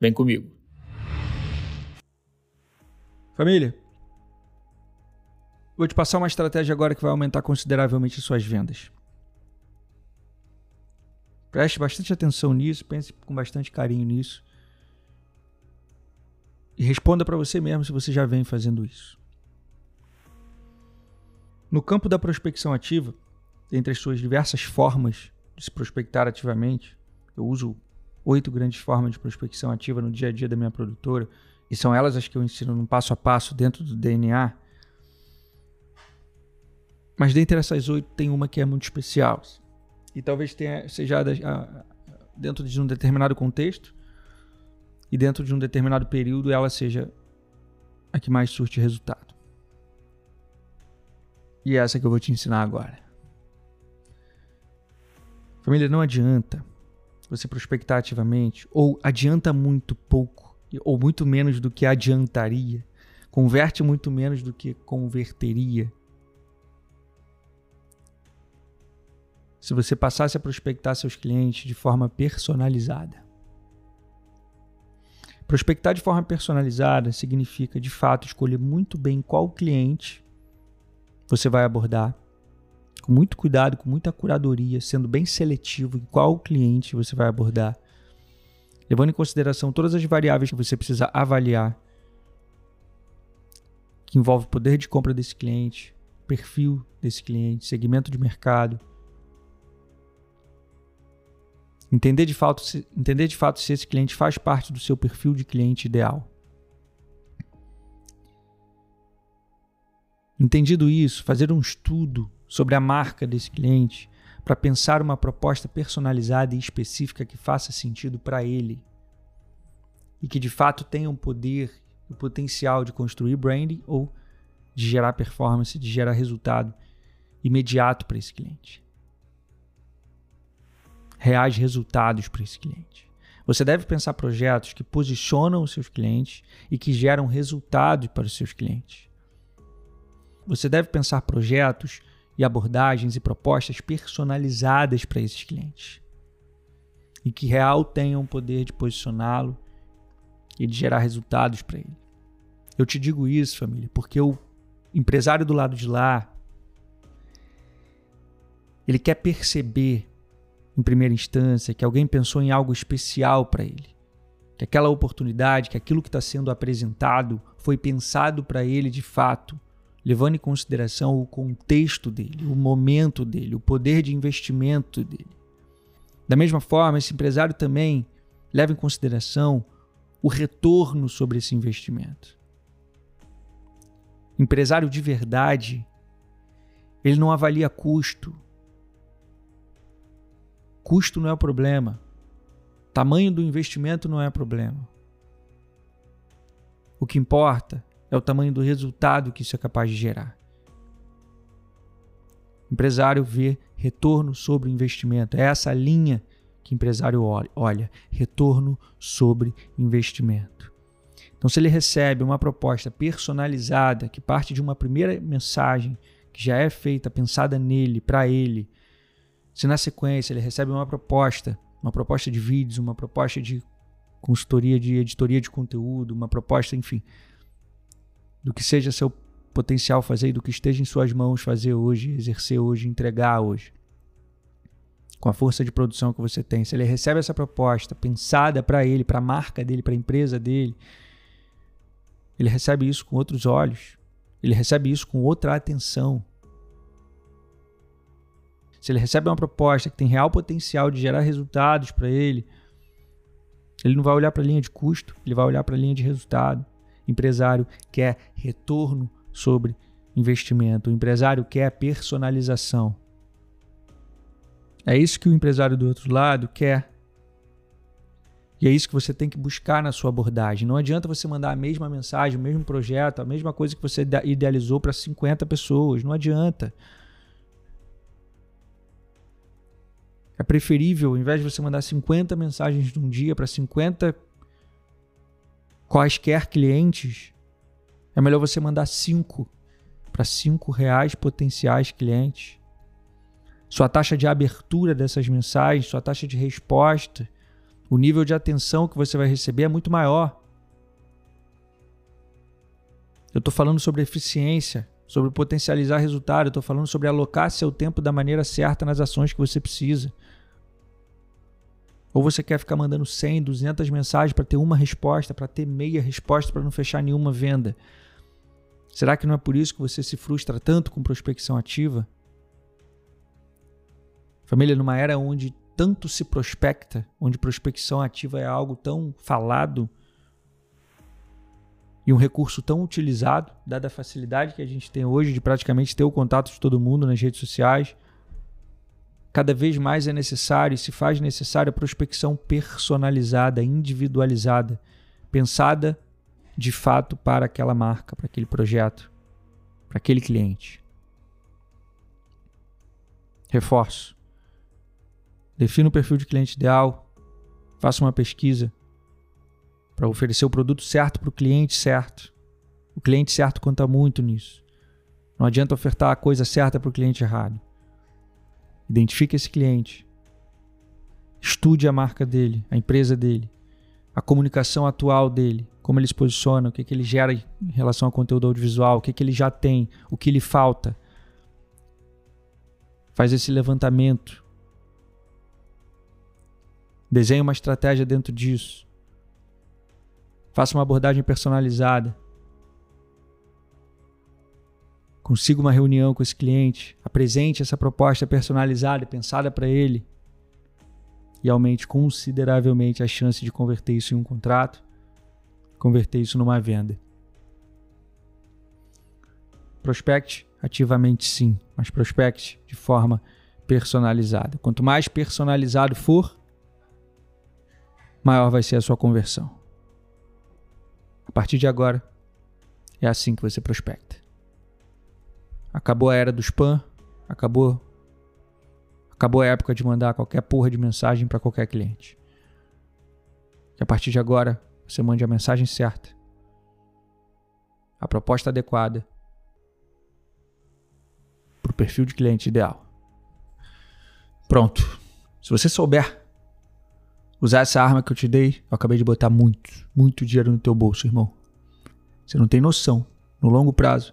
Vem comigo. Família, vou te passar uma estratégia agora que vai aumentar consideravelmente suas vendas. Preste bastante atenção nisso, pense com bastante carinho nisso. E responda para você mesmo se você já vem fazendo isso. No campo da prospecção ativa, entre as suas diversas formas de se prospectar ativamente, eu uso oito grandes formas de prospecção ativa no dia a dia da minha produtora, e são elas as que eu ensino no passo a passo dentro do DNA. Mas dentre essas oito tem uma que é muito especial. E talvez tenha, seja dentro de um determinado contexto e dentro de um determinado período ela seja a que mais surte resultado. E é essa que eu vou te ensinar agora. Família, não adianta você prospectar ativamente, ou adianta muito pouco, ou muito menos do que adiantaria, converte muito menos do que converteria. Se você passasse a prospectar seus clientes de forma personalizada. Prospectar de forma personalizada significa, de fato, escolher muito bem qual cliente você vai abordar com muito cuidado, com muita curadoria, sendo bem seletivo em qual cliente você vai abordar, levando em consideração todas as variáveis que você precisa avaliar, que envolve o poder de compra desse cliente, perfil desse cliente, segmento de mercado. Entender de, fato, se, entender de fato se esse cliente faz parte do seu perfil de cliente ideal. Entendido isso, fazer um estudo sobre a marca desse cliente para pensar uma proposta personalizada e específica que faça sentido para ele e que de fato tenha o um poder e o potencial de construir branding ou de gerar performance, de gerar resultado imediato para esse cliente. Reais resultados para esse cliente. Você deve pensar projetos que posicionam os seus clientes e que geram resultados para os seus clientes. Você deve pensar projetos e abordagens e propostas personalizadas para esses clientes. E que real tenham o poder de posicioná-lo e de gerar resultados para ele. Eu te digo isso, família, porque o empresário do lado de lá ele quer perceber em primeira instância que alguém pensou em algo especial para ele. Que aquela oportunidade, que aquilo que está sendo apresentado foi pensado para ele de fato levando em consideração o contexto dele, o momento dele, o poder de investimento dele. Da mesma forma, esse empresário também leva em consideração o retorno sobre esse investimento. Empresário de verdade, ele não avalia custo. Custo não é o problema. Tamanho do investimento não é o problema. O que importa é o tamanho do resultado que isso é capaz de gerar. Empresário vê retorno sobre investimento. É essa linha que empresário olha: retorno sobre investimento. Então, se ele recebe uma proposta personalizada que parte de uma primeira mensagem que já é feita, pensada nele, para ele, se na sequência ele recebe uma proposta, uma proposta de vídeos, uma proposta de consultoria de editoria de conteúdo, uma proposta, enfim, do que seja seu potencial fazer e do que esteja em suas mãos fazer hoje, exercer hoje, entregar hoje. Com a força de produção que você tem. Se ele recebe essa proposta pensada para ele, para a marca dele, para a empresa dele, ele recebe isso com outros olhos. Ele recebe isso com outra atenção. Se ele recebe uma proposta que tem real potencial de gerar resultados para ele, ele não vai olhar para a linha de custo, ele vai olhar para a linha de resultado empresário quer retorno sobre investimento, o empresário quer personalização. É isso que o empresário do outro lado quer. E é isso que você tem que buscar na sua abordagem. Não adianta você mandar a mesma mensagem, o mesmo projeto, a mesma coisa que você idealizou para 50 pessoas. Não adianta. É preferível, ao invés de você mandar 50 mensagens num dia para 50 quaisquer clientes, é melhor você mandar 5 para 5 reais potenciais clientes. Sua taxa de abertura dessas mensagens, sua taxa de resposta, o nível de atenção que você vai receber é muito maior. Eu estou falando sobre eficiência, sobre potencializar resultado, estou falando sobre alocar seu tempo da maneira certa nas ações que você precisa. Ou você quer ficar mandando 100, 200 mensagens para ter uma resposta, para ter meia resposta, para não fechar nenhuma venda? Será que não é por isso que você se frustra tanto com prospecção ativa? Família, numa era onde tanto se prospecta, onde prospecção ativa é algo tão falado e um recurso tão utilizado, dada a facilidade que a gente tem hoje de praticamente ter o contato de todo mundo nas redes sociais, cada vez mais é necessário e se faz necessária a prospecção personalizada, individualizada, pensada de fato para aquela marca, para aquele projeto, para aquele cliente. Reforço. Defina o perfil de cliente ideal, faça uma pesquisa para oferecer o produto certo para o cliente certo. O cliente certo conta muito nisso. Não adianta ofertar a coisa certa para o cliente errado. Identifique esse cliente. Estude a marca dele, a empresa dele, a comunicação atual dele, como ele se posiciona, o que, que ele gera em relação ao conteúdo audiovisual, o que, que ele já tem, o que lhe falta. Faz esse levantamento Desenhe uma estratégia dentro disso. Faça uma abordagem personalizada. Consiga uma reunião com esse cliente. Apresente essa proposta personalizada pensada para ele. E aumente consideravelmente a chance de converter isso em um contrato, converter isso numa venda. Prospecte ativamente sim, mas prospecte de forma personalizada. Quanto mais personalizado for, maior vai ser a sua conversão. A partir de agora, é assim que você prospecta. Acabou a era do spam, acabou acabou a época de mandar qualquer porra de mensagem para qualquer cliente. Que a partir de agora, você mande a mensagem certa, a proposta adequada para o perfil de cliente ideal. Pronto. Se você souber Usar essa arma que eu te dei, eu acabei de botar muito, muito dinheiro no teu bolso, irmão. Você não tem noção, no longo prazo,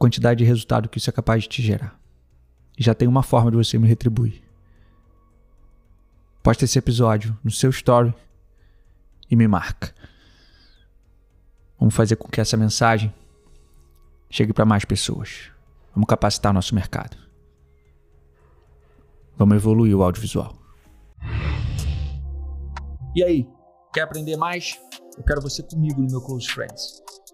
quantidade de resultado que isso é capaz de te gerar. E já tem uma forma de você me retribuir. Posta esse episódio no seu story e me marca. Vamos fazer com que essa mensagem chegue para mais pessoas. Vamos capacitar nosso mercado. Vamos evoluir o audiovisual. E aí, quer aprender mais? Eu quero você comigo no meu Close Friends.